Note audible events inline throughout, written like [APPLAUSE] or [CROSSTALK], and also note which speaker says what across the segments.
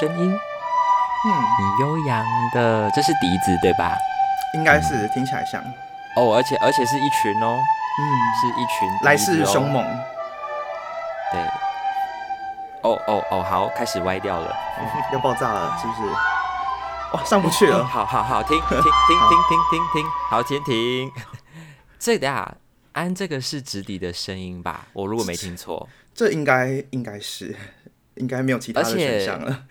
Speaker 1: 声音，
Speaker 2: 嗯，
Speaker 1: 你悠扬的，这是笛子对吧？
Speaker 2: 应该是听起来像，
Speaker 1: 哦，而且而且是一群哦，
Speaker 2: 嗯，
Speaker 1: 是一群哦
Speaker 2: 来势凶猛，
Speaker 1: 对。哦哦哦，好，开始歪掉了。
Speaker 2: 要爆炸了，是不是？哇，上不去了，
Speaker 1: 好好好，停停停停停停停，好，停停。[LAUGHS] 这个啊，安这个是直笛的声音吧？我如果没听错。
Speaker 2: 这应该应该是，应该没有其他的选项了。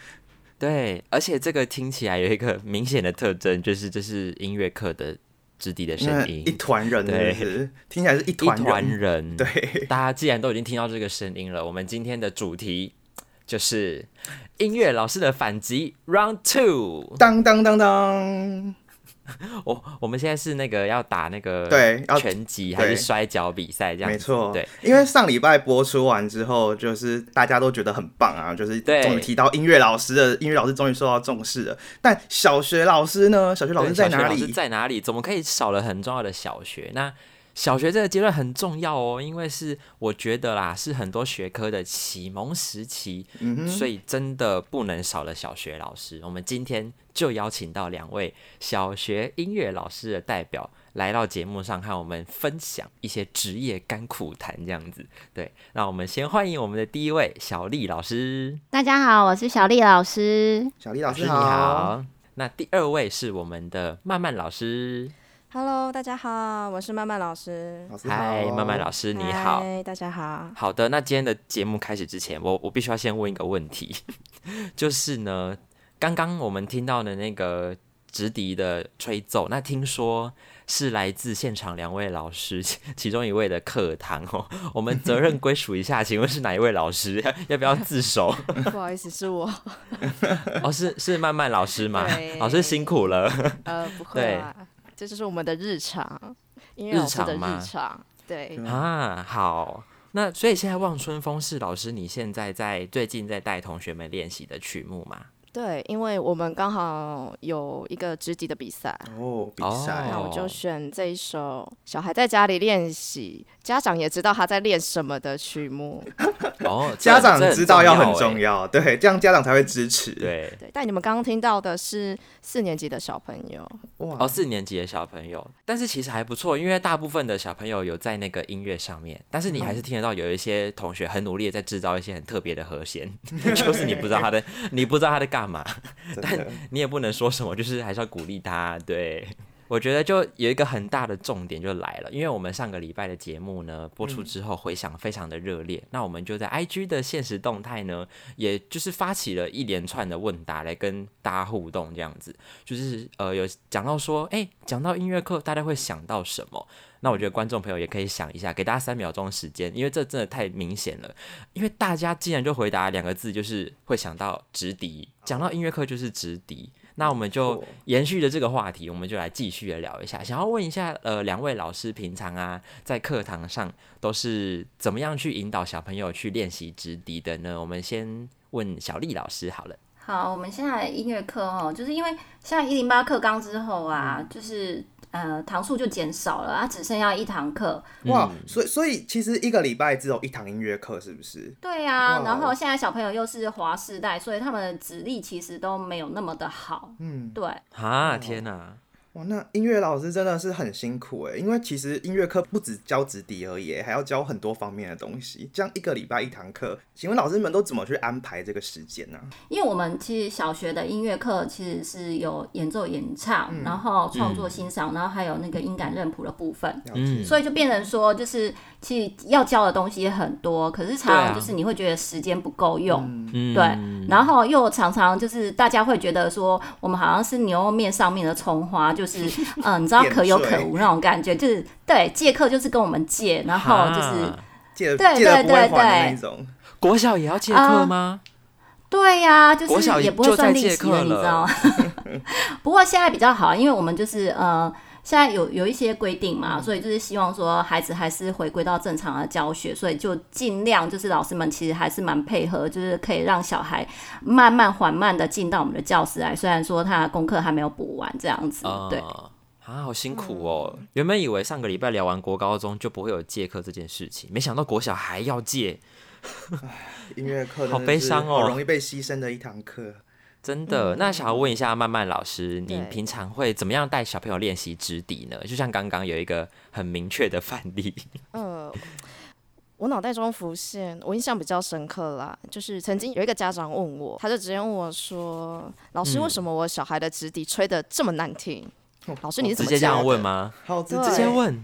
Speaker 1: 对，而且这个听起来有一个明显的特征，就是这是音乐课的质地的声音
Speaker 2: 一。团人，
Speaker 1: 对？
Speaker 2: 听起来是一
Speaker 1: 一
Speaker 2: 团
Speaker 1: 团，
Speaker 2: 人，对，
Speaker 1: 大家既然都已经听到这个声音了，我们今天的主题就是音乐老师的反击 Round Two。
Speaker 2: 当当当当，[LAUGHS]
Speaker 1: 我我们现在是那个要打那个
Speaker 2: 对要
Speaker 1: 拳击还是摔跤比赛这样子？
Speaker 2: 没错，
Speaker 1: 对，，
Speaker 2: 因为上礼拜播出完之后，就是大家都觉得很棒啊，就是
Speaker 1: 对
Speaker 2: 终于提到音乐老师的音乐老师终于受到重视了。但小学老师呢？小学老师在哪里？
Speaker 1: 在哪里？怎么可以少了很重要的小学？那小学这个阶段很重要哦，因为是我觉得啦，是很多学科的启蒙时期，
Speaker 2: 嗯，
Speaker 1: 所以真的不能少了小学老师。我们今天就邀请到两位小学音乐老师的代表来到节目上，和我们分享一些职业甘苦谈这样子。对，那我们先欢迎我们的第一位小丽老师，
Speaker 3: 大家好，我是小丽老师。
Speaker 2: 小丽老师
Speaker 1: 老师你好。那第二位是我们的曼曼老师，
Speaker 4: Hello，大家好，我是曼曼老师。
Speaker 2: 老师好，
Speaker 1: 嗨，曼曼老师你好。
Speaker 4: 嗨，大家好。
Speaker 1: 好的，那今天的节目开始之前，我我必须要先问一个问题，[LAUGHS] 就是呢，刚刚我们听到的那个直笛的吹奏，那听说是来自现场两位老师其其中一位的课堂哦，[LAUGHS] 我们责任归属一下，请问是哪一位老师？要 [LAUGHS] 要不要自首？
Speaker 4: 不好意思，是我。
Speaker 1: 哦，是是曼曼老师吗？老师辛苦了。
Speaker 4: 呃，不会啊，这就是我们的日常，音乐老师的
Speaker 1: 日常吗
Speaker 4: 日常。对，
Speaker 1: 啊，好。那所以现在望春风是老师你现在在最近在带同学们练习的曲目吗？
Speaker 4: 对，因为我们刚好有一个直笛的比赛，
Speaker 2: 哦，比赛
Speaker 4: 那
Speaker 1: 哦
Speaker 4: 我就选这一首小孩在家里练习，家长也知道他在练什么的曲目。[LAUGHS]
Speaker 1: 哦，
Speaker 2: 家长知道要很
Speaker 1: 欸
Speaker 2: 重要，对，这样家长才会支持。，
Speaker 1: 对，
Speaker 4: 对，但你们刚刚听到的是四年级的小朋友。
Speaker 2: 哇
Speaker 1: 哦，，四年级的小朋友，但是其实还不错，因为大部分的小朋友有在那个音乐上面，但是你还是听得到有一些同学很努力的在制造一些很特别的和弦，[LAUGHS] 就是你不知道他的，你不知道他在干嘛，
Speaker 2: 但
Speaker 1: 你也不能说什么，就是还是要鼓励他。对，我觉得就有一个很大的重点就来了，因为我们上个礼拜的节目呢播出之后回响非常的热烈，那我们就在 IG 的现实动态呢，也就是发起了一连串的问答来跟大家互动，这样子，就是呃有讲到说，哎、讲到音乐课，大家会想到什么？那我觉得观众朋友也可以想一下，给大家三秒钟时间，因为这真的太明显了。因为大家既然就回答两个字，就是会想到直笛，讲到音乐课就是直笛。那我们就延续着这个话题，我们就来继续的聊一下。想要问一下，呃，两位老师平常啊，在课堂上都是怎么样去引导小朋友去练习直笛的呢？我们先问小丽老师好了。
Speaker 3: 好，我们现在音乐课哦，就是因为现在一零八课纲之后啊，就是呃堂数就减少了，啊，只剩下一堂课。
Speaker 2: 哇，
Speaker 1: 嗯
Speaker 2: 所以所以其实一个礼拜只有一堂音乐课，是不是？
Speaker 3: 对啊，然后现在小朋友又是华世代，所以他们的指力其实都没有那么的好。
Speaker 2: 嗯，
Speaker 3: 对，
Speaker 1: 啊，天哪！
Speaker 2: 哇，那音乐老师真的是很辛苦哎，因为其实音乐课不止教直笛而已，还要教很多方面的东西。这样一个礼拜一堂课，请问老师们都怎么去安排这个时间呢、
Speaker 3: 因为我们其实小学的音乐课其实是有演奏、演唱，然后创作欣赏，然后还有那个音感认谱的部分。
Speaker 1: 嗯
Speaker 3: 所以就变成说，就是其实要教的东西也很多，可是常常就是你会觉得时间不够用，
Speaker 1: 嗯
Speaker 3: 对，然后又常常就是大家会觉得说，我们好像是牛肉面上面的葱花，就是 [LAUGHS] 嗯，你知道可有可无那种感觉，就是对借课就是跟我们借，然后就是
Speaker 2: 借
Speaker 3: 对对对。[LAUGHS]
Speaker 1: 国小也要借课吗？
Speaker 3: 对呀、就是也不会算利息
Speaker 1: 借课
Speaker 3: 了，你知道吗？[LAUGHS] 不过现在比较好，因为我们就是呃。现在有有一些规定嘛，所以就是希望说孩子还是回归到正常的教学，所以就尽量就是老师们其实还是蛮配合，就是可以让小孩慢慢缓慢的进到我们的教室来。虽然说他的功课还没有补完这样子，对。
Speaker 1: 啊，啊，好辛苦哦！原本以为上个礼拜聊完国高中就不会有借课这件事情，没想到国小还要借，
Speaker 2: 音乐课 [LAUGHS]
Speaker 1: 好悲
Speaker 2: 是
Speaker 1: 伤哦
Speaker 2: 好容易被牺牲的一堂课。
Speaker 1: 真的，那想要问一下曼曼老师，你平常会怎么样带小朋友练习直笛呢？就像刚刚有一个很明确的范例，[LAUGHS]
Speaker 4: 呃，我脑袋中浮现，我印象比较深刻啦，就是曾经有一个家长问我，他就直接问我说：“老师，
Speaker 1: 嗯
Speaker 4: 为什么我小孩的直笛吹得这么难听？”老师，你是怎么
Speaker 1: 直接这样问？吗？
Speaker 2: 好直
Speaker 1: 接问，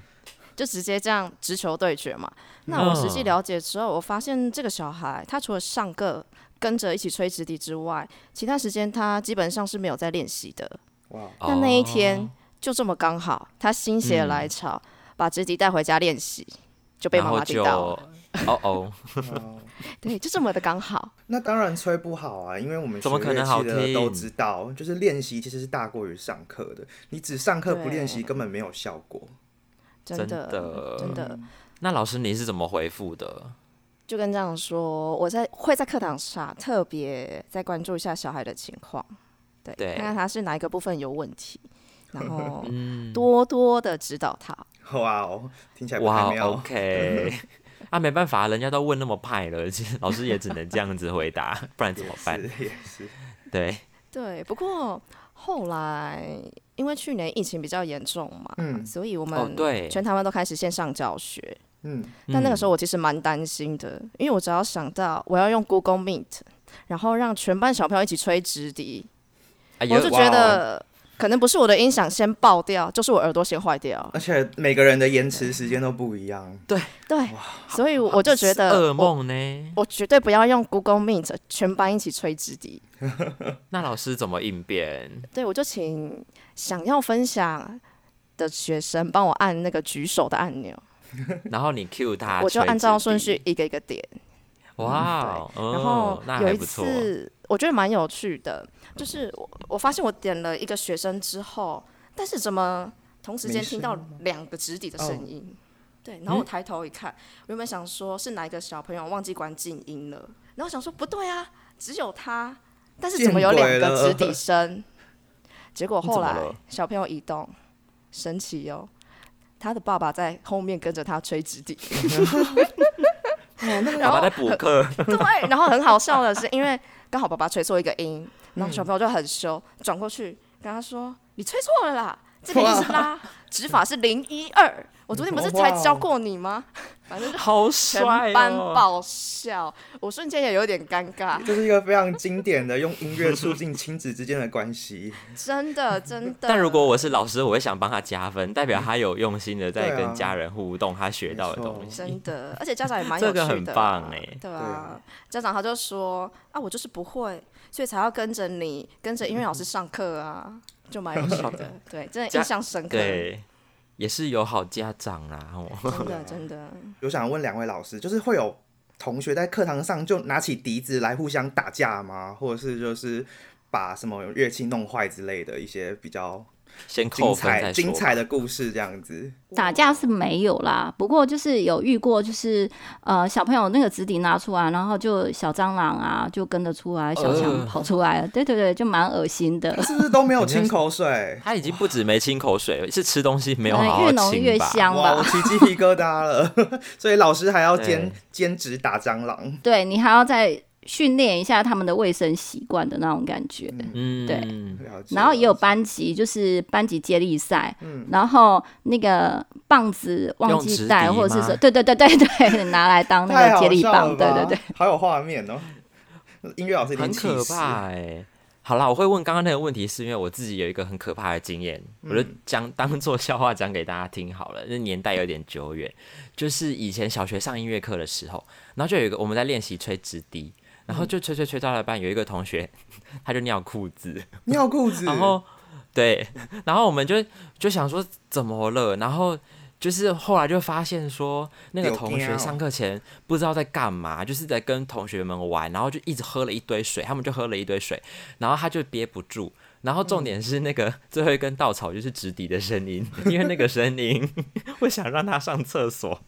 Speaker 4: 就直接这样直球对决嘛。那我实际
Speaker 1: 嗯
Speaker 4: 了解之后，我发现这个小孩他除了上课跟着一起吹直笛之外，其他时间他基本上是没有在练习的。
Speaker 2: 哇，
Speaker 4: 那那一天
Speaker 1: 哦
Speaker 4: 就这么刚好，他心血来潮，把直笛带回家练习，就被妈妈听到了。
Speaker 1: 哦哦，[LAUGHS]
Speaker 2: 哦
Speaker 4: 对，就这么的刚好。
Speaker 2: 那当然吹不好啊，因为我们
Speaker 1: 怎么可能好
Speaker 2: 学乐器的都知道，就是练习其实是大过于上课的。你只上课不练习，根本没有效果。
Speaker 4: 真的，
Speaker 1: 的
Speaker 4: 真的，
Speaker 1: 那老师你是怎么回复的？
Speaker 4: 就跟这样说，我在会在课堂上特别再关注一下小孩的情况，对，
Speaker 1: 对
Speaker 4: 看看他是哪一个部分有问题，然后 [LAUGHS]
Speaker 1: 嗯，
Speaker 4: 多多的指导他。
Speaker 2: 哇哦，听起来不
Speaker 1: 哇。，OK，[LAUGHS] 啊，没办法，人家都问那么派了，其实老师也只能这样子回答，不然怎么办？
Speaker 2: 也是也是，[LAUGHS]
Speaker 1: 对，
Speaker 4: 对，不过后来因为去年疫情比较严重嘛，
Speaker 2: 嗯
Speaker 4: 所以我们
Speaker 1: 哦对，
Speaker 4: 全台湾都开始线上教学。
Speaker 2: 嗯，
Speaker 4: 但那个时候
Speaker 1: 候，
Speaker 4: 我其实蛮担心的，因为我只要想到我要用 Google Meet，然后让全班小朋友一起吹直笛，
Speaker 1: 哎
Speaker 4: 我就觉得可能不是我的音响先爆掉，就是我耳朵先坏掉。
Speaker 2: 而且每个人的延迟时间都不一样。
Speaker 4: 对对，所以我就觉得
Speaker 1: 噩梦呢？
Speaker 4: 我绝对不要用 Google Meet 全班一起吹直笛。[LAUGHS]
Speaker 1: 那老师怎么应变？
Speaker 4: 对，我就请想要分享的学生帮我按那个举手的按钮，[LAUGHS]
Speaker 1: 然后你 cue 他，
Speaker 4: 我就按照顺序。一个一个点。
Speaker 1: 哇
Speaker 4: 然后有一。次，我觉得蛮有趣的，就是我我发现我点了一个学生之后，但是怎么同时间听到两个直底的声音？对，然后我抬头一看，我原本想说是哪一个小朋友忘记关静音了，然后想说不对啊，只有他，但是怎么有两个直底声？结果后来小朋友移动，神奇哦，他的爸爸在后面跟着他吹直笛。[LAUGHS] [LAUGHS]
Speaker 1: 爸爸在补课，[LAUGHS]
Speaker 4: 对，然后很好笑的是，因为刚好爸爸吹错一个音，然后小朋友就很羞，转过去跟他说：“你吹错了啦，这个音是拉，指法是零一二。我昨天不是才教过你吗？” [LAUGHS] 反正就 [LAUGHS]
Speaker 1: 好
Speaker 4: 全
Speaker 1: 帅
Speaker 4: 班
Speaker 1: 哦！
Speaker 4: 爆笑，我瞬间也有点尴尬，[LAUGHS]
Speaker 2: 这是一个非常经典的用音乐促进亲子之间的关系。
Speaker 4: 真的真的。
Speaker 1: 但如果我是老师，我会想帮他加分，代表他有用心的在跟家人互动，他学到的东西。
Speaker 4: 真的，而且家长也蛮有趣的啊，
Speaker 1: 这个很棒哎
Speaker 4: 对
Speaker 2: 对啊
Speaker 4: 啊，家长他就说啊，我就是不会，所以才要跟着你，跟着音乐老师上课啊，就蛮有趣的。对，真的印象深刻。
Speaker 1: 对，也是有好家长啦。哦
Speaker 4: 真的 [LAUGHS] 真的，
Speaker 2: 有想问两位老师，就是会有同学在课堂上就拿起笛子来互相打架吗？或者是就是把什么乐器弄坏之类的一些比较
Speaker 1: 先
Speaker 2: 精
Speaker 1: 扣分
Speaker 2: 精彩的故事这样子？
Speaker 3: 打架是没有啦，不过就是有遇过，就是呃小朋友那个纸底拿出来，然后就小蟑螂啊就跟着出来，小强
Speaker 1: 呃
Speaker 3: 跑出来 [LAUGHS] 了，对对对，就蛮恶心的。
Speaker 2: 是不是都没有清口水？
Speaker 1: 他已经不止没清口水，是吃东西没有
Speaker 3: 越浓？越香
Speaker 2: 哇，我
Speaker 3: 吧。
Speaker 2: 起鸡皮疙瘩了。[LAUGHS] 所以老师还要兼兼职打蟑螂。
Speaker 3: 对你还要再训练一下他们的卫生习惯的那种感觉。
Speaker 1: 嗯，
Speaker 3: 对。然后也有班级，就是班级接力赛，然后那个棒子忘记带，或者是
Speaker 1: 吗
Speaker 3: 说，对对对对对，拿来当那个接力棒，对
Speaker 2: 吧。
Speaker 3: 对对。，
Speaker 2: 好有画面哦。音乐老师
Speaker 1: 很可怕哎、好啦，我会问刚刚那个问题，是因为我自己有一个很可怕的经验，我就讲当做笑话讲给大家听好了。那年代有点久远，就是以前小学上音乐课的时候，然后就有一个我们在练习吹直笛，然后就吹吹吹到了半，有一个同学他就尿裤子，[LAUGHS]
Speaker 2: 尿裤子，
Speaker 1: 然后对，然后我们就就想说怎么了，然后就是后来就发现说那个同学上课前不知道在干嘛，就是在跟同学们玩，然后就一直喝了一堆水，他们就喝了一堆水，然后他就憋不住。然后重点是那个最后一根稻草就是直笛的声音，因为那个声音 [LAUGHS] 会想让他上厕所，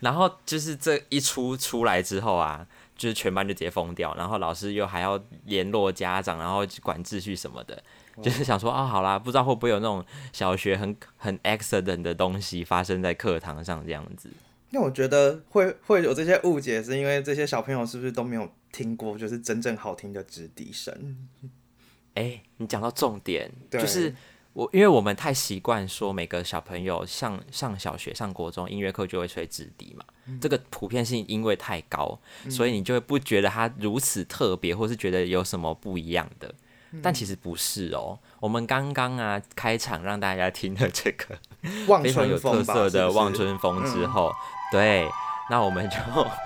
Speaker 1: 然后就是这一出出来之后啊，就是全班就直接疯掉，然后老师又还要联络家长，然后管秩序什么的，就是想说啊，好啦，不知道会不会有那种小学很很 accident 的东西发生在课堂上这样子。
Speaker 2: 那我觉得会会有这些误解，是因为这些小朋友是不是都没有听过，就是真正好听的直笛声？
Speaker 1: 哎、你讲到重点，
Speaker 2: 对
Speaker 1: 就是我，因为我们太习惯说每个小朋友上上小学、上国中音乐课就会吹直笛嘛，这个普遍性因为太高，所以你就会不觉得它如此特别，或是觉得有什么不一样的。但其实不是哦，我们刚刚啊开场让大家听了这个 [LAUGHS] 非常有特色的《望春风》之后，对，那我们就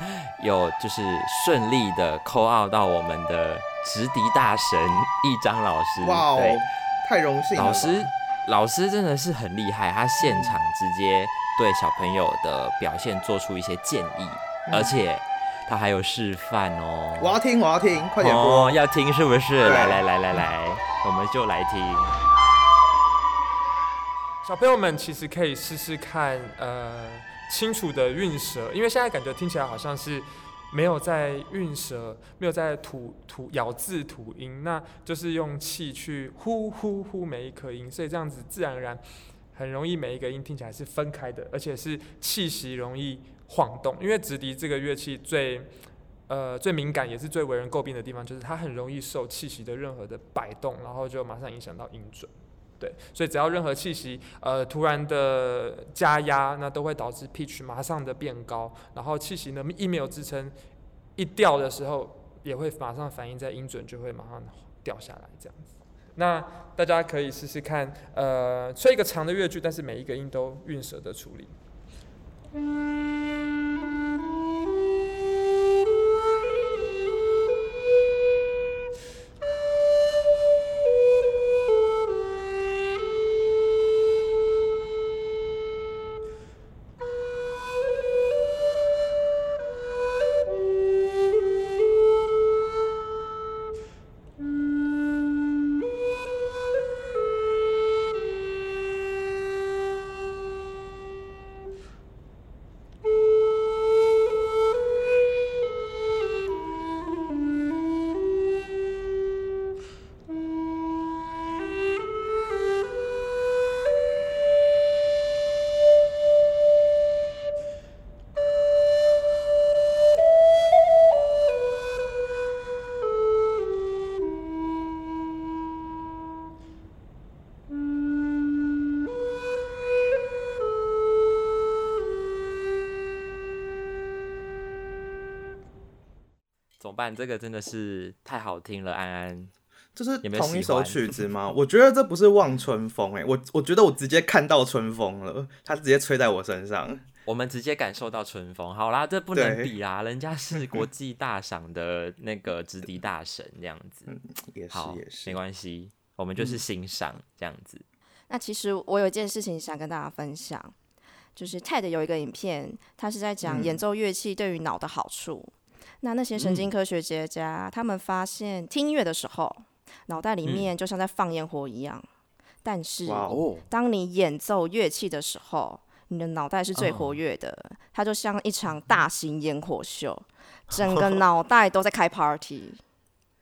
Speaker 1: [LAUGHS] 有就是顺利的扣奥到我们的直笛大神一张老师，
Speaker 2: 哇
Speaker 1: 对
Speaker 2: 哦，太荣幸了。
Speaker 1: 老师老师真的是很厉害，他现场直接对小朋友的表现做出一些建议，而且他还有示范哦。
Speaker 2: 我要听，我要听，快点播。
Speaker 1: 哦，要听是不是？来来来来来，我们就来听。
Speaker 5: 小朋友们其实可以试试看，呃，清楚的韵舌，因为现在感觉听起来好像是没有在韵舌，没有在吐吐咬字吐音，那就是用气去呼呼呼每一颗音，所以这样子自然而然很容易每一个音听起来是分开的，而且是气息容易晃动，因为直笛这个乐器最。呃，最敏感也是最为人诟病的地方，就是它很容易受气息的任何的摆动，然后就马上影响到音准。对，所以只要任何气息呃突然的加压，那都会导致 pitch 马上的变高，然后气息呢一没有支撑，一掉的时候也会马上反映在音准，就会马上掉下来这样子。那大家可以试试看，呃，吹一个长的乐句，但是每一个音都韵舌的处理。
Speaker 1: 办？这个真的是太好听了，安安。
Speaker 2: 这是
Speaker 1: 有没有
Speaker 2: 同一首曲子吗？我觉得这不是望春风、欸，哎，我我觉得我直接看到春风了，它直接吹在我身上。
Speaker 1: 我们直接感受到春风。好啦，这不能比啦，人家是 [LAUGHS] 国际大赏的那个直笛大神，这样子。
Speaker 2: 也是
Speaker 1: 好
Speaker 2: 也，是
Speaker 1: 没，关系，我们就是欣赏这样子。
Speaker 4: 那其实我有一件事情想跟大家分享，就是 TED 有一个影片，它是在讲演奏乐器对于脑的好处。那那些神经科学家家，他们发现听音乐的时候，脑袋里面就像在放烟火一样。但是，当你演奏乐器的时候，你的脑袋是最活跃的，它就像一场大型烟火秀，整个 [LAUGHS] 脑袋都在开 party。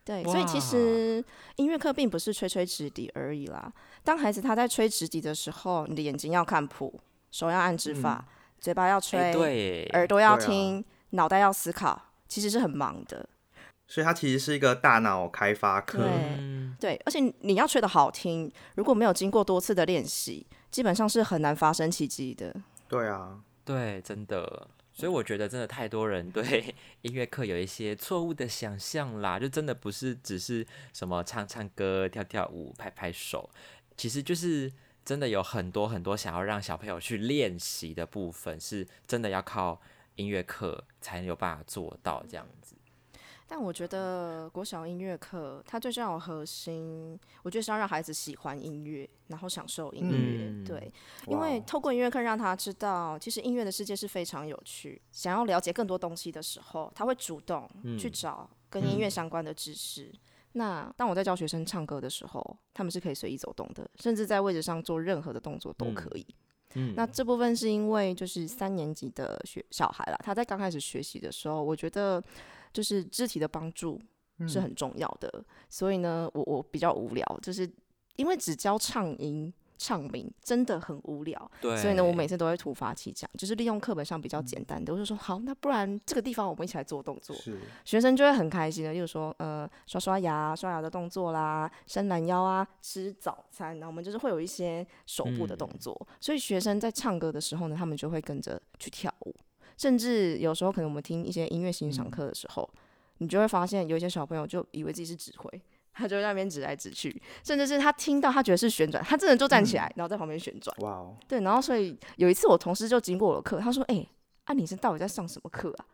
Speaker 4: 对，所以其实音乐课并不是吹吹直笛而已啦。当孩子他在吹直笛的时候，你的眼睛要看谱，手要按指法，嘴巴要吹，耳朵要听，脑袋要思考，其实是很忙的。
Speaker 2: 所以它其实是一个大脑开发课。
Speaker 4: 对而且你要吹的好听，如果没有经过多次的练习，基本上是很难发生奇迹的。
Speaker 2: 对啊，
Speaker 1: 对，真的。所以我觉得真的太多人对音乐课有一些错误的想象啦，就真的不是只是什么唱唱歌、跳跳舞、拍拍手，其实就是真的有很多很多想要让小朋友去练习的部分，是真的要靠音乐课才有办法做到这样子。
Speaker 4: 但我觉得国小音乐课它最重要的核心，我觉得是要让孩子喜欢音乐，然后享受音乐。
Speaker 1: 嗯
Speaker 4: 对，因为透过音乐课让他知道，其实音乐的世界是非常有趣。想要了解更多东西的时候，他会主动去找跟音乐相关的知识。那当我在教学生唱歌的时候，他们是可以随意走动的，甚至在位置上做任何的动作都可以。
Speaker 1: 嗯，
Speaker 4: 那这部分是因为就是三年级的学小孩啦，他在刚开始学习的时候，我觉得就是肢体的帮助是很重要的。所以呢，我我比较无聊，就是因为只教唱音，唱名，真的很无聊。
Speaker 1: 对，
Speaker 4: 所以呢，我每次都会突发奇想，就是利用课本上比较简单的，我就说好，那不然这个地方我们一起来做动作，学生就会很开心的，例如说呃刷刷牙、刷牙的动作啦，伸懒腰啊，吃早餐，然后我们就是会有一些手部的动作，所以学生在唱歌的时候呢，他们就会跟着去跳舞，甚至有时候可能我们听一些音乐欣赏课的时候，你就会发现有一些小朋友就以为自己是指挥。他就在那边指来指去，甚至是他听到他觉得是旋转，他真的就站起来，然后在旁边旋转。
Speaker 2: 哇哦，
Speaker 4: 对，然后所以有一次我同事就经过我的课，他说：“哎、啊你是到底在上什么课啊？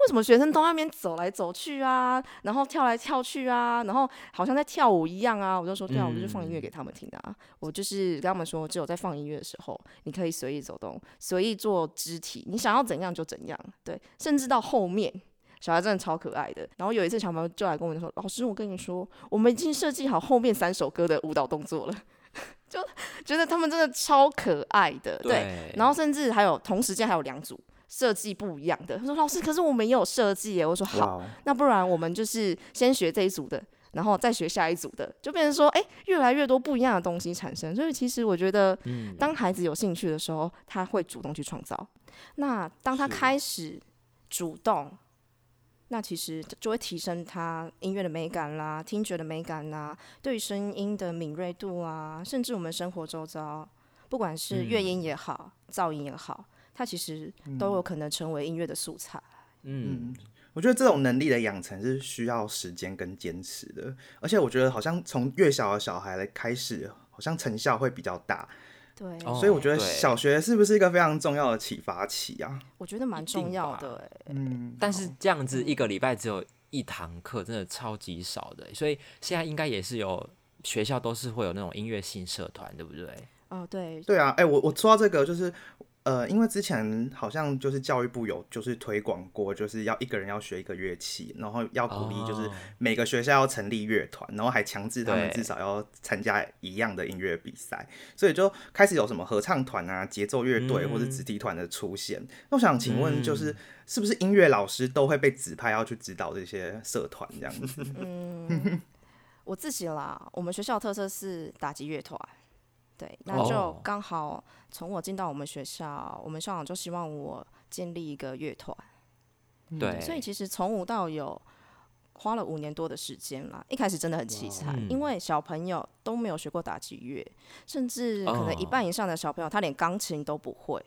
Speaker 4: 为什么学生都在那边走来走去啊，然后跳来跳去啊，然后好像在跳舞一样啊？”我就说：“对啊，我就是放音乐给他们听的啊。我就是跟他们说，只有在放音乐的时候，你可以随意走动，随意做肢体，你想要怎样就怎样。对，甚至到后面。”小孩真的超可爱的，然后有一次小朋友就来跟我们说：“老师，我跟你说，我们已经设计好后面三首歌的舞蹈动作了。[LAUGHS] ”就觉得他们真的超可爱的，对。
Speaker 1: 对，
Speaker 4: 然后甚至还有同时间还有两组设计不一样的。他说：“老师，可是我没有设计耶。”我说：“好，那不然我们就是先学这一组的，然后再学下一组的，就变成说，哎，越来越多不一样的东西产生。所以其实我觉得，
Speaker 1: 嗯
Speaker 4: 当孩子有兴趣的时候，他会主动去创造。那当他开始主动。那其实就会提升他音乐的美感啦，听觉的美感啦，对声音的敏锐度啊，甚至我们生活周遭，不管是乐音也好，噪音也好，它其实都有可能成为音乐的素材。
Speaker 1: 嗯，
Speaker 2: 我觉得这种能力的养成是需要时间跟坚持的，而且我觉得好像从越小的小孩来开始，好像成效会比较大，
Speaker 4: 对，
Speaker 1: 哦
Speaker 2: 所以我觉得小学是不是一个非常重要的启发期啊？
Speaker 4: 我觉得蛮重要的、欸。
Speaker 2: 嗯，
Speaker 1: 但是这样子一个礼拜只有一堂课，真的超级少的，所以现在应该也是有学校都是会有那种音乐性社团，对不对？
Speaker 4: 哦，对，
Speaker 2: 对啊，哎、我我说到这个就是。呃，因为之前好像就是教育部有就是推广过，就是要一个人要学一个乐器，然后要鼓励就是
Speaker 1: 哦
Speaker 2: 每个学校要成立乐团，然后还强制他们至少要参加一样的音乐比赛，所以就开始有什么合唱团啊、节奏乐队或者
Speaker 1: 嗯
Speaker 2: 子弟团的出现。那我想请问，就是
Speaker 1: 嗯
Speaker 2: 是不是音乐老师都会被指派要去指导这些社团这样子？[LAUGHS]
Speaker 4: 嗯，我自己啦，我们学校特色是打击乐团，对，那就
Speaker 1: 哦
Speaker 4: 刚好从我进到我们学校，我们校长就希望我建立一个乐团，
Speaker 1: 对，
Speaker 4: 所以其实从无到有。花了五年多的时间啦，一开始真的很凄惨，
Speaker 1: 嗯
Speaker 4: 因为小朋友都没有学过打击乐，甚至可能一
Speaker 1: 哦
Speaker 4: 半以上的小朋友他连钢琴都不会，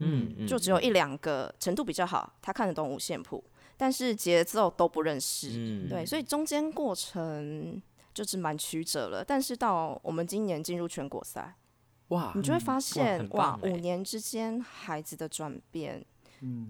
Speaker 1: 嗯嗯，
Speaker 4: 就只有一两个程度比较好，他看得懂五线谱，但是节奏都不认识。
Speaker 1: 嗯
Speaker 4: 对，所以中间过程就是蛮曲折了。但是到我们今年进入全国赛，
Speaker 1: 哇，
Speaker 4: 你就会发现
Speaker 1: 很
Speaker 4: 哇，五年之间孩子的转变，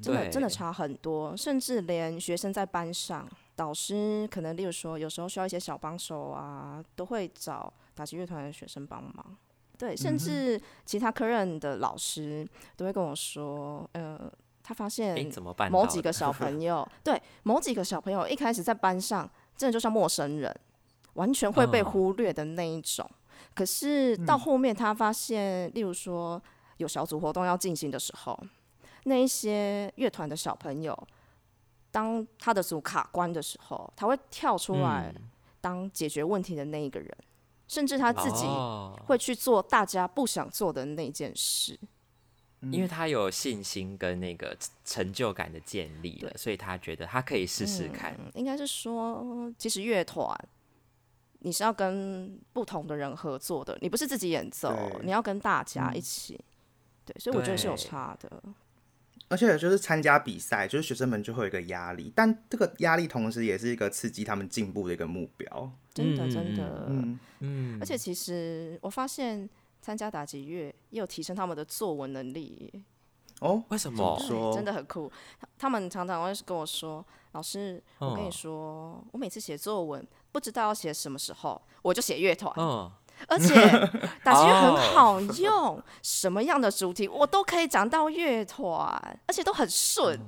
Speaker 4: 真的真的差很多，甚至连学生在班上，导师可能例如说有时候需要一些小帮手啊，都会找打击乐团的学生帮忙。对，甚至其他科任的老师都会跟我说，呃，他发
Speaker 1: 哎
Speaker 4: 现某？几个小朋友，[LAUGHS] 对某几个小朋友一开始在班上真的就像陌生人，完全会被
Speaker 1: 嗯
Speaker 4: 忽略的那一种。可是到后面他发现，例如说有小组活动要进行的时候，那一些乐团的小朋友，当他的组卡关的时候，他会跳出来
Speaker 1: 嗯
Speaker 4: 当解决问题的那一个人，甚至他自己
Speaker 1: 哦
Speaker 4: 会去做大家不想做的那件事。
Speaker 1: 因为他有信心跟那个成就感的建立了，所以他觉得他可以试试看。
Speaker 4: 嗯，应该是说，其实乐团你是要跟不同的人合作的，你不是自己演奏，你要跟大家一起。对，所以我觉得是有差的。
Speaker 2: 而且就是参加比赛，就是学生们就会有一个压力，但这个压力同时也是一个刺激他们进步的一个目标。
Speaker 4: 真的，
Speaker 1: 嗯
Speaker 4: 真的。
Speaker 2: 嗯，
Speaker 1: 嗯，
Speaker 4: 而且其实我发现参加打击乐也有提升他们的作文能力，
Speaker 2: 哦，
Speaker 1: 为什么？
Speaker 4: 真的很酷。他他们常常会跟我说：“老师，我跟你
Speaker 1: 嗯。
Speaker 4: 说，我每次写作文不知道要写什么时候，我就写乐团。
Speaker 1: 嗯，
Speaker 4: 而且 [LAUGHS] 打击乐
Speaker 1: 哦
Speaker 4: 很好用，什么样的主题我都可以讲到乐团，而且都很顺。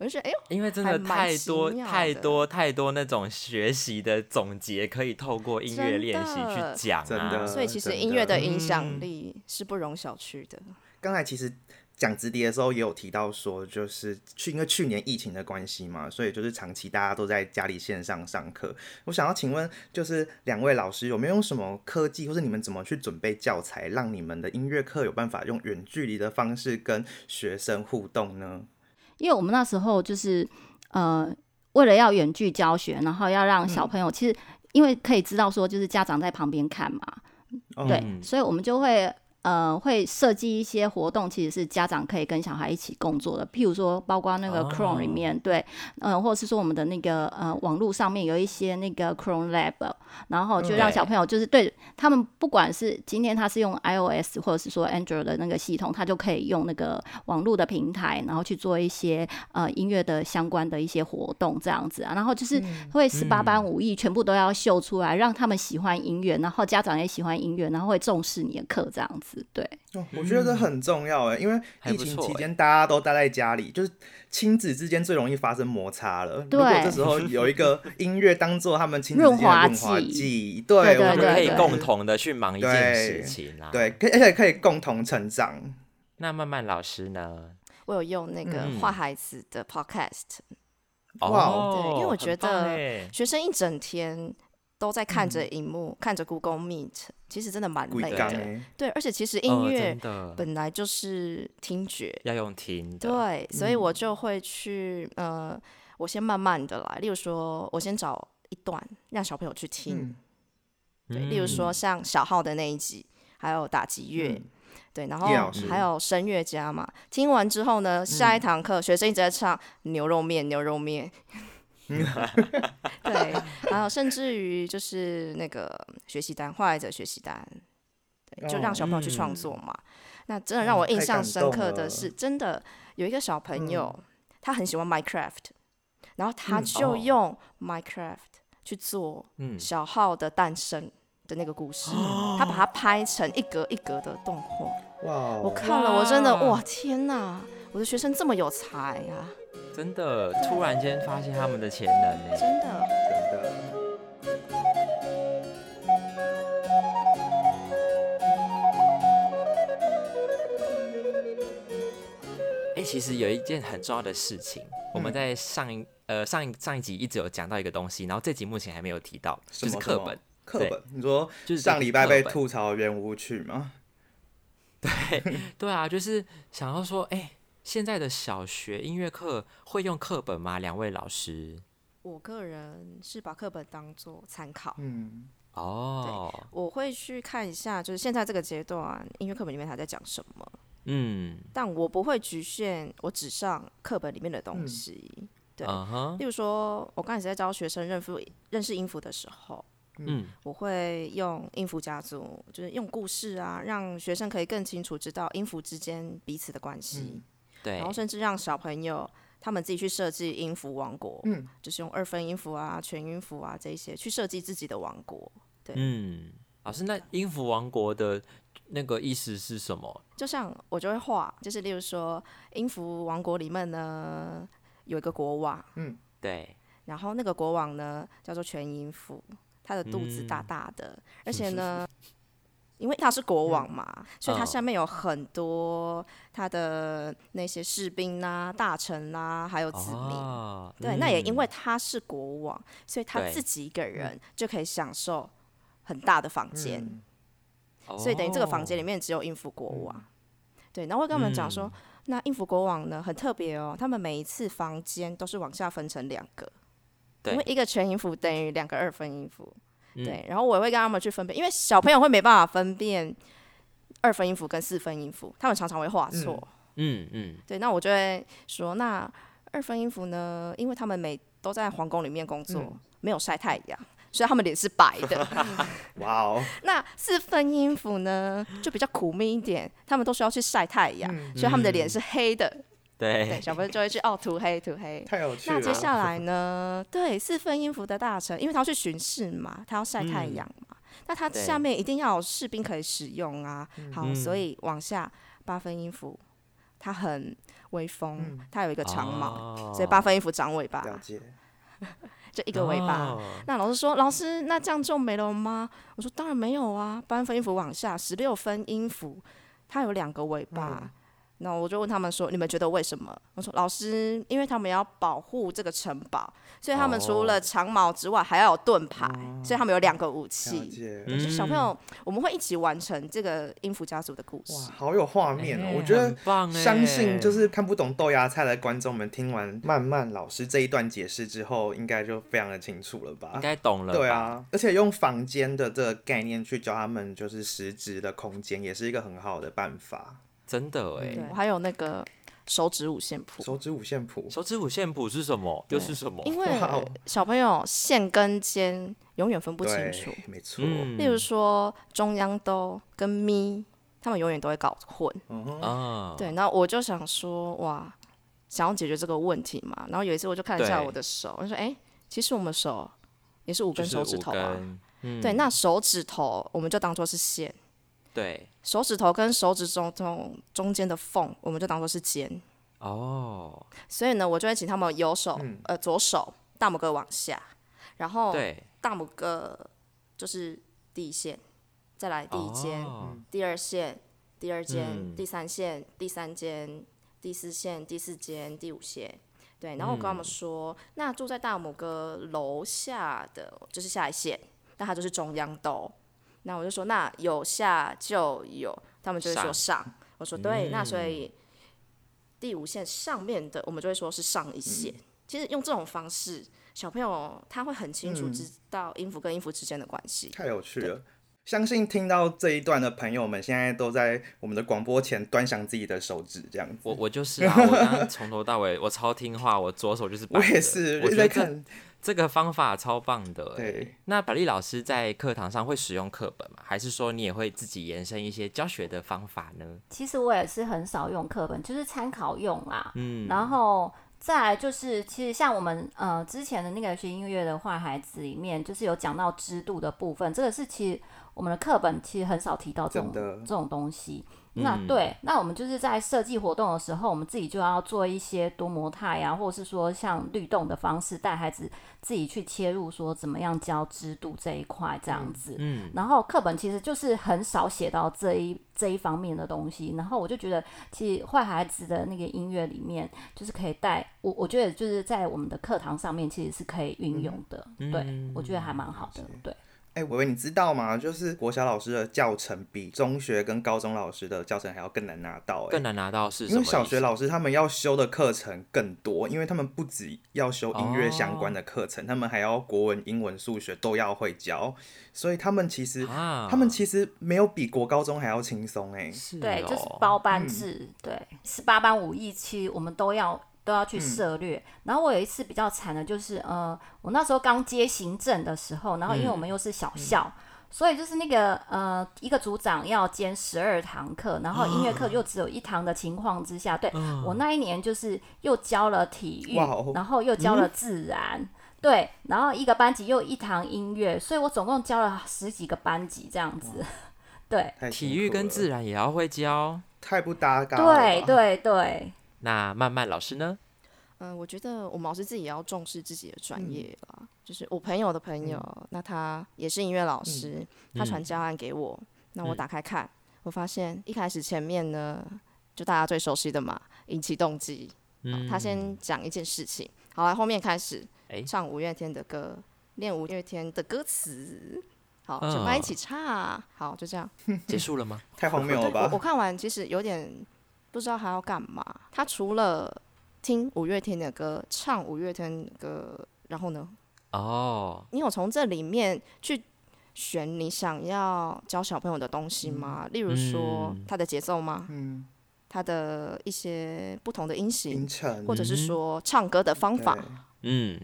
Speaker 4: 我就觉得，哎呦，
Speaker 1: 因为真的太多
Speaker 4: 的。
Speaker 1: 太多太多那种学习的总结，可以透过音乐练习去讲啊。
Speaker 2: 真的。
Speaker 4: 所以其实音乐的
Speaker 2: 的
Speaker 4: 影响
Speaker 1: 嗯。
Speaker 4: 力是不容小觑的。
Speaker 2: 刚才其实讲直笛的时候也有提到说，就是去因为去年疫情的关系嘛，所以就是长期大家都在家里线上上课。我想要请问，就是两位老师有没有用什么科技，或者你们怎么去准备教材，让你们的音乐课有办法用远距离的方式跟学生互动呢？
Speaker 3: 因为我们那时候就是呃，为了要远距教学，然后要让小朋友，其实因为可以知道说，就是家长在旁边看嘛，
Speaker 2: 哦
Speaker 3: 对，
Speaker 1: 嗯
Speaker 3: 所以我们就会呃会设计一些活动，其实是家长可以跟小孩一起共作的。譬如说，包括那个
Speaker 1: 哦。
Speaker 3: Chrome 里面，对，呃，或者是说我们的那个呃网络上面有一些那个 Chrome Lab，然后就让小朋友就是对他们，不管是今天他是用 iOS 或者是说 Android 的那个系统，他就可以用那个网络的平台，然后去做一些呃音乐的相关的一些活动这样子啊，然后就是会十八般武艺全部都要秀出来，让他们喜欢音乐，然后家长也喜欢音乐，然后会重视你的课这样子，对。
Speaker 2: 哦我觉得这很重要哎，因为疫情期间大家都待在家里，就是亲子之间最容易发生摩擦了。
Speaker 3: 对
Speaker 2: 如果这时候有一个 [LAUGHS] 音乐当做他们亲子
Speaker 3: 润滑剂
Speaker 2: 剂，
Speaker 3: 对
Speaker 2: 对，
Speaker 3: 对
Speaker 2: 我们
Speaker 1: 可以共同的去忙一件事情啦。，
Speaker 2: 对，可而且可以共同成长。
Speaker 1: 那曼曼老师呢？
Speaker 4: 我有用那个画孩子的 podcast，
Speaker 2: 哇
Speaker 1: 哦，
Speaker 4: 对因为我觉得
Speaker 1: 欸
Speaker 4: 学生一整天都在看着荧幕，看着 Google Meet，其实真的蛮累的。对，而且其实
Speaker 1: 哦
Speaker 4: 音乐本来就是听觉，
Speaker 1: 要用听的，
Speaker 4: 对，所以我就会去呃，我先慢慢的来，例如说，我先找一段让小朋友去听，
Speaker 2: 嗯，
Speaker 4: 对，例如说像小号的那一集，还有打击乐。
Speaker 2: 嗯。
Speaker 4: 对，然后还有声乐家嘛，听完之后呢，下一堂课学生一直在唱牛肉面，牛肉面。[LAUGHS] [LAUGHS] 对，然后甚至于就是那个学习单，坏者学习单，对，就让小朋友去创作嘛。那真的让我印象深刻的是，真的有一个小朋友，他很喜欢 Minecraft，然后他就用 Minecraft 去做
Speaker 1: 嗯，
Speaker 4: 小号的诞生的那个故事，他把它拍成一格一格的动画。
Speaker 2: 哇哦，
Speaker 4: 我看了，我真的
Speaker 1: 哇
Speaker 4: 哇天哪！我的学生这么有才啊，
Speaker 1: 真的突然间发现他们的潜能呢。
Speaker 4: 真的。
Speaker 2: 真的。
Speaker 1: 哎、其实有一件很重要的事情，我们
Speaker 2: 嗯
Speaker 1: 在上一呃上一上一集一直有讲到一个东西，然后这集目前还没有提到，就是课本。对
Speaker 2: 课本，你说
Speaker 1: 就是
Speaker 2: 上礼拜被吐槽圆舞曲吗？[LAUGHS]
Speaker 1: 对啊，就是想要说，哎、现在的小学音乐课会用课本吗？两位老师？
Speaker 4: 我个人是把课本当做参考，
Speaker 2: 嗯，
Speaker 1: 哦，
Speaker 4: 我会去看一下，就是现在这个阶段音乐课本里面他在讲什么，
Speaker 1: 嗯，
Speaker 4: 但我不会局限我只上课本里面的东西。对例如说，我刚开始在教学生认符认识音符的时候，
Speaker 1: 嗯，
Speaker 4: 我会用音符家族，就是用故事啊，让学生可以更清楚知道音符之间彼此的关系，
Speaker 1: 对
Speaker 4: 然后，甚至让小朋友他们自己去设计音符王国，
Speaker 2: 嗯
Speaker 4: 就是用二分音符啊、全音符啊这一些去设计自己的王国。
Speaker 1: 对嗯，老师，那音符王国的那个意思是什么？
Speaker 4: 就像我就会画，就是例如说音符王国里面呢有一个国王，嗯
Speaker 1: 对，
Speaker 4: 然后那个国王呢叫做全音符，他的肚子大大的，而且呢，[LAUGHS] 因为他是国王嘛，所以他
Speaker 1: 嗯
Speaker 4: 下面有很多他的那些士兵啊、大臣啊，还有子民。
Speaker 1: 哦，
Speaker 4: 对，那也因为
Speaker 1: 嗯
Speaker 4: 他是国王，所以他自己一个人就可以享受很大的房间，
Speaker 2: 嗯。
Speaker 4: 所以等于这个房间里
Speaker 1: 哦。
Speaker 4: 面只有应付国王。对，然后会跟我们讲说，
Speaker 1: 嗯
Speaker 4: 那应付国王呢很特别哦，他们每一次房间都是往下分成两个，因为一个全音符等于两个二分音符。
Speaker 1: 嗯
Speaker 4: 对，然后我也会跟他们去分辨，因为小朋友会没办法分辨二分音符跟四分音符，他们常常会画错。
Speaker 1: 嗯嗯，
Speaker 4: 对，那我就会说，那二分音符呢，因为他们每都在皇宫里面工作，
Speaker 2: 嗯
Speaker 4: 没有晒太阳，所以他们脸是白的。[LAUGHS]
Speaker 2: 哇哦，[LAUGHS]
Speaker 4: 那四分音符呢，就比较苦命一点，他们都需要去晒太阳，
Speaker 2: 嗯
Speaker 4: 所以他们的脸是黑的。对，
Speaker 1: 对，
Speaker 4: 小朋友就会去哦，涂黑涂黑。
Speaker 2: 太有趣了。
Speaker 4: 那接下来呢？对，四分音符的大臣，因为他要去巡视嘛，他要晒太阳嘛，那他下面一定要有士兵可以使用啊。好，
Speaker 1: 嗯
Speaker 4: 所以往下八分音符，他很威风，
Speaker 2: 嗯
Speaker 4: 它有一个长毛，
Speaker 1: 哦
Speaker 4: 所以八分音符长尾巴，
Speaker 2: 了解，
Speaker 4: 就一个尾巴。
Speaker 1: 哦
Speaker 4: 那老师说，老师，那这样就没了吗？我说当然没有啊，八分音符往下十六分音符，它有两个尾巴，那我就问他们说：“你们觉得为什么？”我说：“老师，因为他们要保护这个城堡，所以他们除了长矛之外，还要有盾牌，所以他们有两个武器。就小朋友，我们会一起完成这个音符家族的故事
Speaker 2: 哇，
Speaker 4: 事。
Speaker 2: 好有画面哦！
Speaker 1: 哎
Speaker 2: 我觉得
Speaker 1: 很棒哎
Speaker 2: 相信就是看不懂豆芽菜的观众们，听完曼曼老师这一段解释之后，应该就非常的清楚了吧？
Speaker 1: 应该懂了吧。
Speaker 2: 对啊，而且用房间的这个概念去教他们就是实质的空间，也是一个很好的办法。
Speaker 1: 真的哎。
Speaker 4: 对，还有那个手指五线谱，
Speaker 2: 手指五线谱，
Speaker 1: 手指五线谱是什么？又是什么？
Speaker 4: 因为小朋友线跟尖永远分不清楚。，
Speaker 2: 没错。
Speaker 1: 嗯
Speaker 4: 例如说中央哆跟咪，他们永远都会搞混。
Speaker 2: 嗯哼
Speaker 1: 啊，
Speaker 4: 对，然后我就想说，哇，想要解决这个问题嘛。然后有一次我就看了一下我的手，我就说，哎、其实我们手也是五根手指头啊。对，那手指头我们就当做是线，
Speaker 1: 对。
Speaker 4: 手指头跟手指中中中间的缝，我们就当做是尖。
Speaker 1: 哦，
Speaker 4: 所以呢，我就会请他们右手，
Speaker 2: 嗯。
Speaker 4: 呃，左手大拇哥往下，然后
Speaker 1: 对，
Speaker 4: 大拇哥就是第一线，再来第一尖，
Speaker 1: 哦。
Speaker 4: 第二线，第二间，
Speaker 1: 嗯。
Speaker 4: 第三线，第三间，第四线，第四间，第五线。对，然后我跟他们说，那住在大拇哥楼下的就是下一线，那它就是中央斗。那我就说，那有下就有，他们就会说上。我说对，那所以第五线上面的，我们就会说是上一线。其实用这种方式，小朋友他会很清楚
Speaker 2: 嗯
Speaker 4: 知道音符跟音符之间的关系。
Speaker 2: 太有趣了。相信听到这一段的朋友们，现在都在我们的广播前端详自己的手指，这样子。
Speaker 1: 我我就是啊，[LAUGHS] 我刚刚从头到尾我超听话，我左手就是摆
Speaker 2: 我
Speaker 1: 的
Speaker 2: 也是，
Speaker 1: 我觉得这
Speaker 2: 在看。
Speaker 1: 这个方法超棒的欸。
Speaker 2: 对，
Speaker 1: 那百丽老师在课堂上会使用课本吗？还是说你也会自己延伸一些教学的方法呢？
Speaker 3: 其实我也是很少用课本，就是参考用啦。
Speaker 1: 嗯，
Speaker 3: 然后再来就是，其实像我们呃之前的那个学音乐的坏孩子里面，就是有讲到制度的部分，这个是其实我们的课本其实很少提到这种这种东西。那
Speaker 1: 嗯
Speaker 3: 对，那我们就是在设计活动的时候，我们自己就要做一些多模态啊，或者是说像律动的方式，带孩子自己去切入，说怎么样教制度这一块这样子。
Speaker 1: 嗯，
Speaker 3: 然后课本其实就是很少写到这一这一方面的东西，然后我就觉得，其实坏孩子的那个音乐里面，就是可以带我，我觉得就是在我们的课堂上面其实是可以运用的，对我觉得还蛮好的，对。
Speaker 2: 哎、伟伟，你知道吗？就是国小老师的教程比中学跟高中老师的教程还要更难拿到、哎，
Speaker 1: 更难拿到是什
Speaker 2: 因为？小学老师他们要修的课程更多，因为他们不止要修音乐相关的课程，他们还要国文、英文、数学都要会教，所以他们其实、
Speaker 1: 啊，
Speaker 2: 他们其实没有比国高中还要轻松哎。
Speaker 1: 是
Speaker 3: 对，就是
Speaker 1: 哦
Speaker 3: 包班制，对，十八班五一期我们都要都要去涉略。然后我有一次比较惨的，就是呃，我那时候刚接行政的时候，然后因为我们又是小校。所以就是那个呃，一个组长要兼十二堂课，然后音乐课又只有一堂的情况之下，对、我那一年就是又教了体育，
Speaker 2: 哦
Speaker 3: 然后又教了自然，对，然后一个班级又一堂音乐，所以我总共教了十几个班级这样子，[LAUGHS] 对，
Speaker 1: 体育跟自然也要会教。
Speaker 2: 太不搭嘎了吧。
Speaker 3: 对对对，
Speaker 1: 那曼曼老师呢？
Speaker 4: 嗯，我觉得我们老师自己也要重视自己的专业啦。就是我朋友的朋友，那他也是音乐老师，他传教案给我，那我打开看，我发现一开始前面呢，就大家最熟悉的嘛，引起动机。
Speaker 1: 嗯，
Speaker 4: 他先讲一件事情，好来后面开始
Speaker 1: 哎
Speaker 4: 唱五月天的歌，练五月天的歌词。好，
Speaker 1: 嗯
Speaker 4: 全班一起唱。好，就这样。[LAUGHS]
Speaker 1: 结束了吗？
Speaker 2: 太荒谬了
Speaker 4: 吧我我？看完其实有点不知道还要干嘛。他除了听五月天的歌，唱五月天的歌，然后呢，
Speaker 1: 哦，
Speaker 4: 你有从这里面去选你想要教小朋友的东西吗？例如说
Speaker 1: 嗯
Speaker 4: 他的节奏吗？
Speaker 2: 嗯，
Speaker 4: 他的一些不同的音型或者是说唱歌的方法。
Speaker 1: 嗯，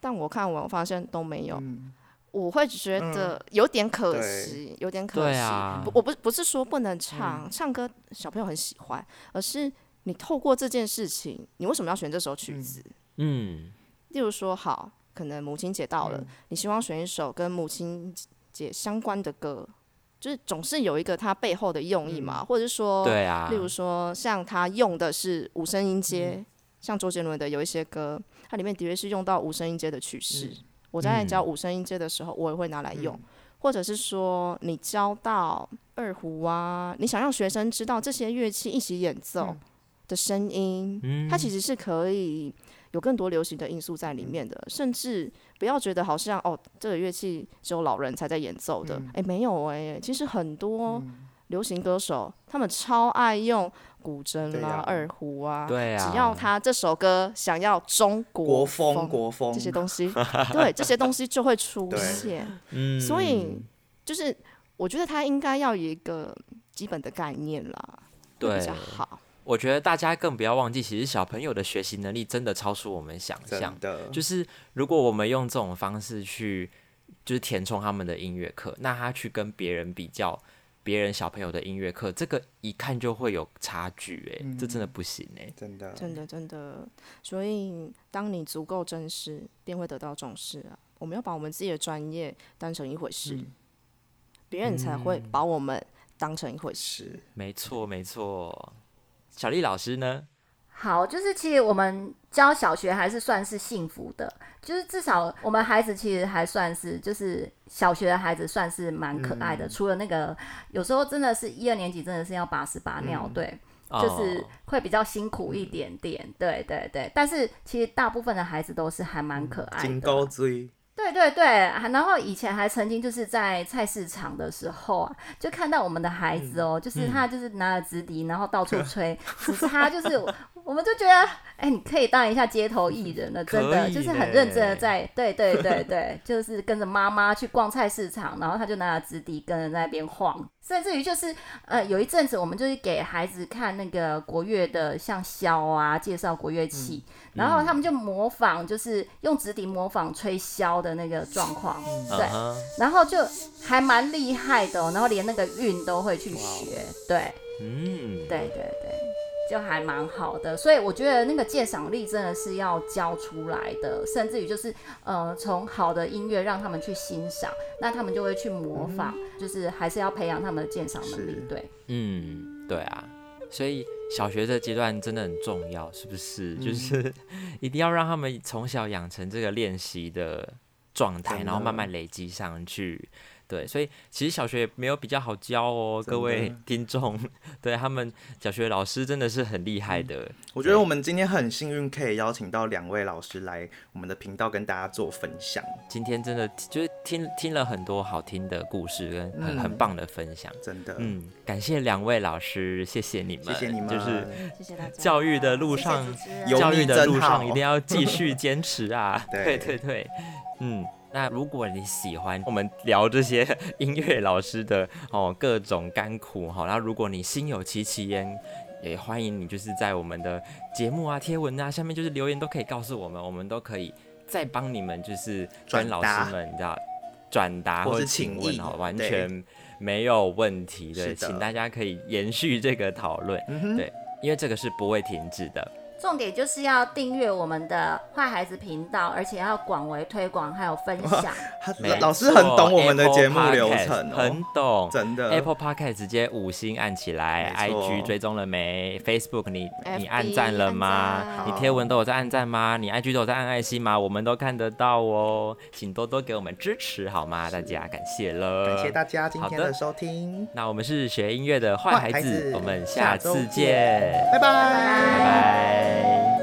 Speaker 4: 但我看完我发现都没有。
Speaker 2: 嗯
Speaker 4: 我会觉得有点可惜，有点可惜。
Speaker 1: 对啊。
Speaker 4: 不，我不不是说不能唱，唱歌小朋友很喜欢，而是你透过这件事情，你为什么要选这首曲子？
Speaker 1: 嗯，
Speaker 4: 例如说，好，可能母亲节到了，
Speaker 2: 嗯
Speaker 4: 你希望选一首跟母亲节相关的歌，就是总是有一个它背后的用意嘛，或者是说，
Speaker 1: 对啊，
Speaker 4: 例如说，像他用的是五声音阶，像周杰伦的有一些歌，它里面的确是用到五声音阶的曲式。我在教五声音阶的时候，我也会拿来用，或者是说你教到二二胡啊，你想让学生知道这些乐器一起演奏
Speaker 2: 嗯。
Speaker 4: 的声音，
Speaker 1: 嗯
Speaker 4: 它其实是可以有更多流行的因素在里面的，甚至不要觉得好像哦，这个乐器只有老人才在演奏的，哎、没有哎、其实很多流行歌手他们超爱用古筝啦、二胡啊，
Speaker 1: 对啊
Speaker 4: 只要他这首歌想要中国
Speaker 2: 风国风
Speaker 4: 这些东西，[LAUGHS] 对这些东西就会出现，
Speaker 1: 嗯
Speaker 4: 所以就是我觉得他应该要有一个基本的概念啦，
Speaker 1: 对
Speaker 4: 比较好。
Speaker 1: 我觉得大家更不要忘记，其实小朋友的学习能力真的超出我们想象。
Speaker 2: 的
Speaker 1: 就是如果我们用这种方式去，就是填充他们的音乐课，那他去跟别人比较别人小朋友的音乐课，这个一看就会有差距、哎、这真的不行哎、
Speaker 2: 真的
Speaker 4: 真的真的，所以当你足够真实，便会得到重视啊。我们要把我们自己的专业当成一回事，别人才会把我们当成一回事。
Speaker 2: 是
Speaker 1: 没错没错。小丽老师呢？
Speaker 3: 好，就是其实我们教小学还是算是幸福的，就是至少我们孩子其实还算是，就是小学的孩子算是蛮可爱的。除了那个有时候真的是一二年级真的是要把屎把尿，对，就是
Speaker 1: 哦
Speaker 3: 会比较辛苦一点点，对对对。但是其实大部分的孩子都是还蛮可爱
Speaker 2: 金
Speaker 3: 的。
Speaker 2: 钩追
Speaker 3: 对对对，还然后以前还曾经就是在菜市场的时候啊，就看到我们的孩子哦，就是他就是拿着直笛，然后到处吹，[LAUGHS] 只是他就是我们就觉得，哎，你可以当一下街头艺人了，真的就是很认真的在，对对对对，就是跟着妈妈去逛菜市场，然后他就拿着直笛跟着在那边晃，甚至于就是呃有一阵子我们就是给孩子看那个国乐的像箫啊，介绍国乐器，然后他们就模仿，就是用纸笛模仿吹箫的那个状况，对然后就还蛮厉害的、哦，然后连那个韵都会去学，对。
Speaker 1: 嗯，
Speaker 3: 对对对，就还蛮好的。所以我觉得那个鉴赏力真的是要教出来的，甚至于就是呃，从好的音乐让他们去欣赏，那他们就会去模仿，就是还是要培养他们的鉴赏能力。对，
Speaker 1: 嗯，对啊，所以小学这阶段真的很重要，是不是？就是一定要让他们从小养成这个练习的状态，然后慢慢累积上去。对，所以其实小学也没有比较好教哦，各位听众，对他们小学老师真的是很厉害的。
Speaker 2: 我觉得我们今天很幸运，可以邀请到两位老师来我们的频道跟大家做分享，
Speaker 1: 今天真的就是听听了很多好听的故事跟很、棒的分享。
Speaker 2: 真的，
Speaker 1: 嗯，感谢两位老师，谢谢你们，
Speaker 2: 谢谢你们，
Speaker 1: 就是
Speaker 4: 谢谢大家。
Speaker 1: 教育的路上教育的路上一定要继续坚持啊！[LAUGHS] 对
Speaker 2: 对
Speaker 1: 对对，嗯。那如果你喜欢我们聊这些 [LAUGHS] 音乐老师的哦各种甘苦哈，然后如果你心有戚戚焉，也欢迎你就是在我们的节目啊、贴文啊下面就是留言都可以告诉我们，我们都可以再帮你们就是跟老师们你知道转达或者
Speaker 2: 请
Speaker 1: 问哦，完全没有问题
Speaker 2: 的
Speaker 1: 请大家可以延续这个讨论，
Speaker 2: 嗯
Speaker 1: 对，因为这个是不会停止的。
Speaker 3: 重点就是要订阅我们的坏孩子频道，而且要广为推广，还有分享。
Speaker 2: 老师很懂我们的
Speaker 1: 错
Speaker 2: 节目流程哦，
Speaker 1: 很懂。
Speaker 2: 真的。
Speaker 1: Apple Podcast 直接五星按起来，IG 追踪了没？Facebook 你你按赞了吗？你贴文都有在按赞吗？你 IG 都有在按爱心吗？我们都看得到哦，请多多给我们支持好吗？大家感谢了，
Speaker 2: 感谢大家今天的收听，
Speaker 1: 那我们是学音乐的坏孩子
Speaker 2: 坏孩子，
Speaker 1: 我们下次
Speaker 2: 见。
Speaker 1: 见，
Speaker 2: 拜。拜
Speaker 1: 拜 day.